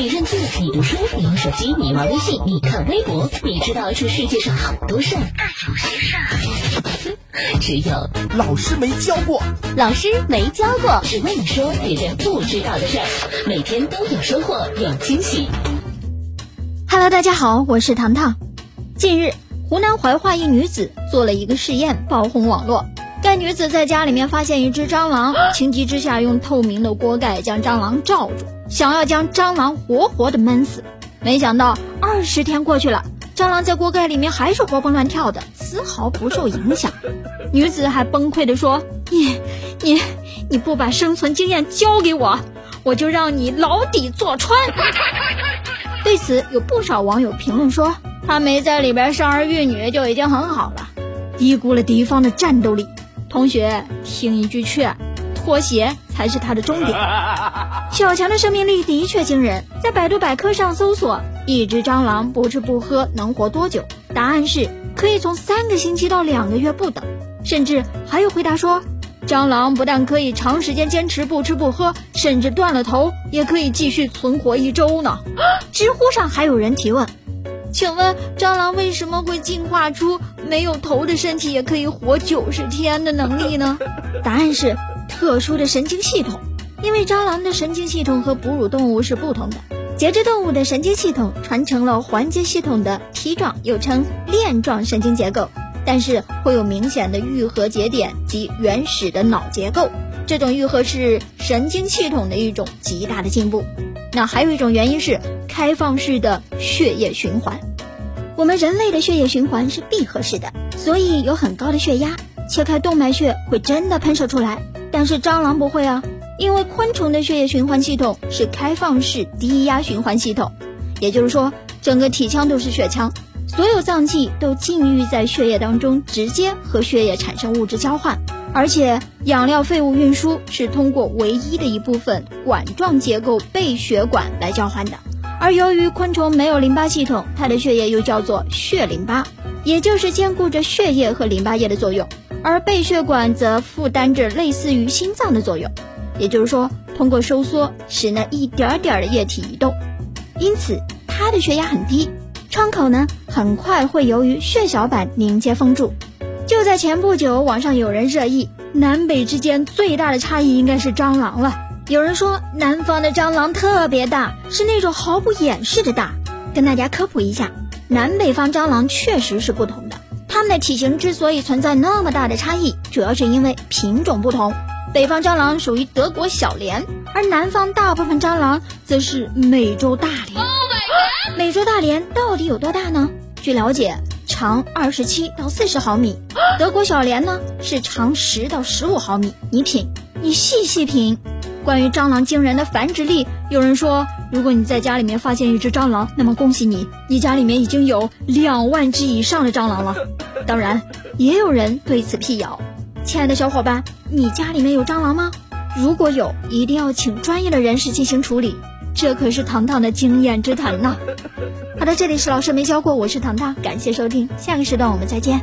你认字，你读书，你玩手机，你玩微信，你看微博，你知道这世界上好多事儿，但有些事儿，只有老师没教过。老师没教过，只为你说别人不知道的事儿，每天都有收获，有惊喜。Hello，大家好，我是糖糖。近日，湖南怀化一女子做了一个试验，爆红网络。该女子在家里面发现一只蟑螂，情急之下用透明的锅盖将蟑螂罩住，想要将蟑螂活活的闷死。没想到二十天过去了，蟑螂在锅盖里面还是活蹦乱跳的，丝毫不受影响。女子还崩溃地说：“你、你、你不把生存经验教给我，我就让你牢底坐穿。”对此，有不少网友评论说：“他没在里边生儿育女就已经很好了，低估了敌方的战斗力。”同学，听一句劝，拖鞋才是他的终点。小强的生命力的确惊人，在百度百科上搜索“一只蟑螂不吃不喝能活多久”，答案是可以从三个星期到两个月不等，甚至还有回答说，蟑螂不但可以长时间坚持不吃不喝，甚至断了头也可以继续存活一周呢。知乎上还有人提问。请问蟑螂为什么会进化出没有头的身体也可以活九十天的能力呢？答案是特殊的神经系统。因为蟑螂的神经系统和哺乳动物是不同的，节肢动物的神经系统传承了环节系统的梯状，又称链状神经结构，但是会有明显的愈合节点及原始的脑结构。这种愈合是神经系统的一种极大的进步。那还有一种原因是开放式的血液循环。我们人类的血液循环是闭合式的，所以有很高的血压，切开动脉血会真的喷射出来。但是蟑螂不会啊，因为昆虫的血液循环系统是开放式低压循环系统，也就是说整个体腔都是血腔，所有脏器都浸浴在血液当中，直接和血液产生物质交换。而且养料废物运输是通过唯一的一部分管状结构背血管来交换的。而由于昆虫没有淋巴系统，它的血液又叫做血淋巴，也就是兼顾着血液和淋巴液的作用。而背血管则负担着类似于心脏的作用，也就是说，通过收缩使那一点点的液体移动。因此，它的血压很低，窗口呢很快会由于血小板凝结封住。就在前不久，网上有人热议，南北之间最大的差异应该是蟑螂了。有人说南方的蟑螂特别大，是那种毫不掩饰的大。跟大家科普一下，南北方蟑螂确实是不同的。它们的体型之所以存在那么大的差异，主要是因为品种不同。北方蟑螂属于德国小蠊，而南方大部分蟑螂则是美洲大蠊。美洲大蠊到底有多大呢？据了解，长二十七到四十毫米。德国小蠊呢是长十到十五毫米。你品，你细细品。关于蟑螂惊人的繁殖力，有人说，如果你在家里面发现一只蟑螂，那么恭喜你，你家里面已经有两万只以上的蟑螂了。当然，也有人对此辟谣。亲爱的小伙伴，你家里面有蟑螂吗？如果有，一定要请专业的人士进行处理，这可是糖糖的经验之谈呐。好的，这里是老师没教过，我是糖糖，感谢收听，下个时段我们再见。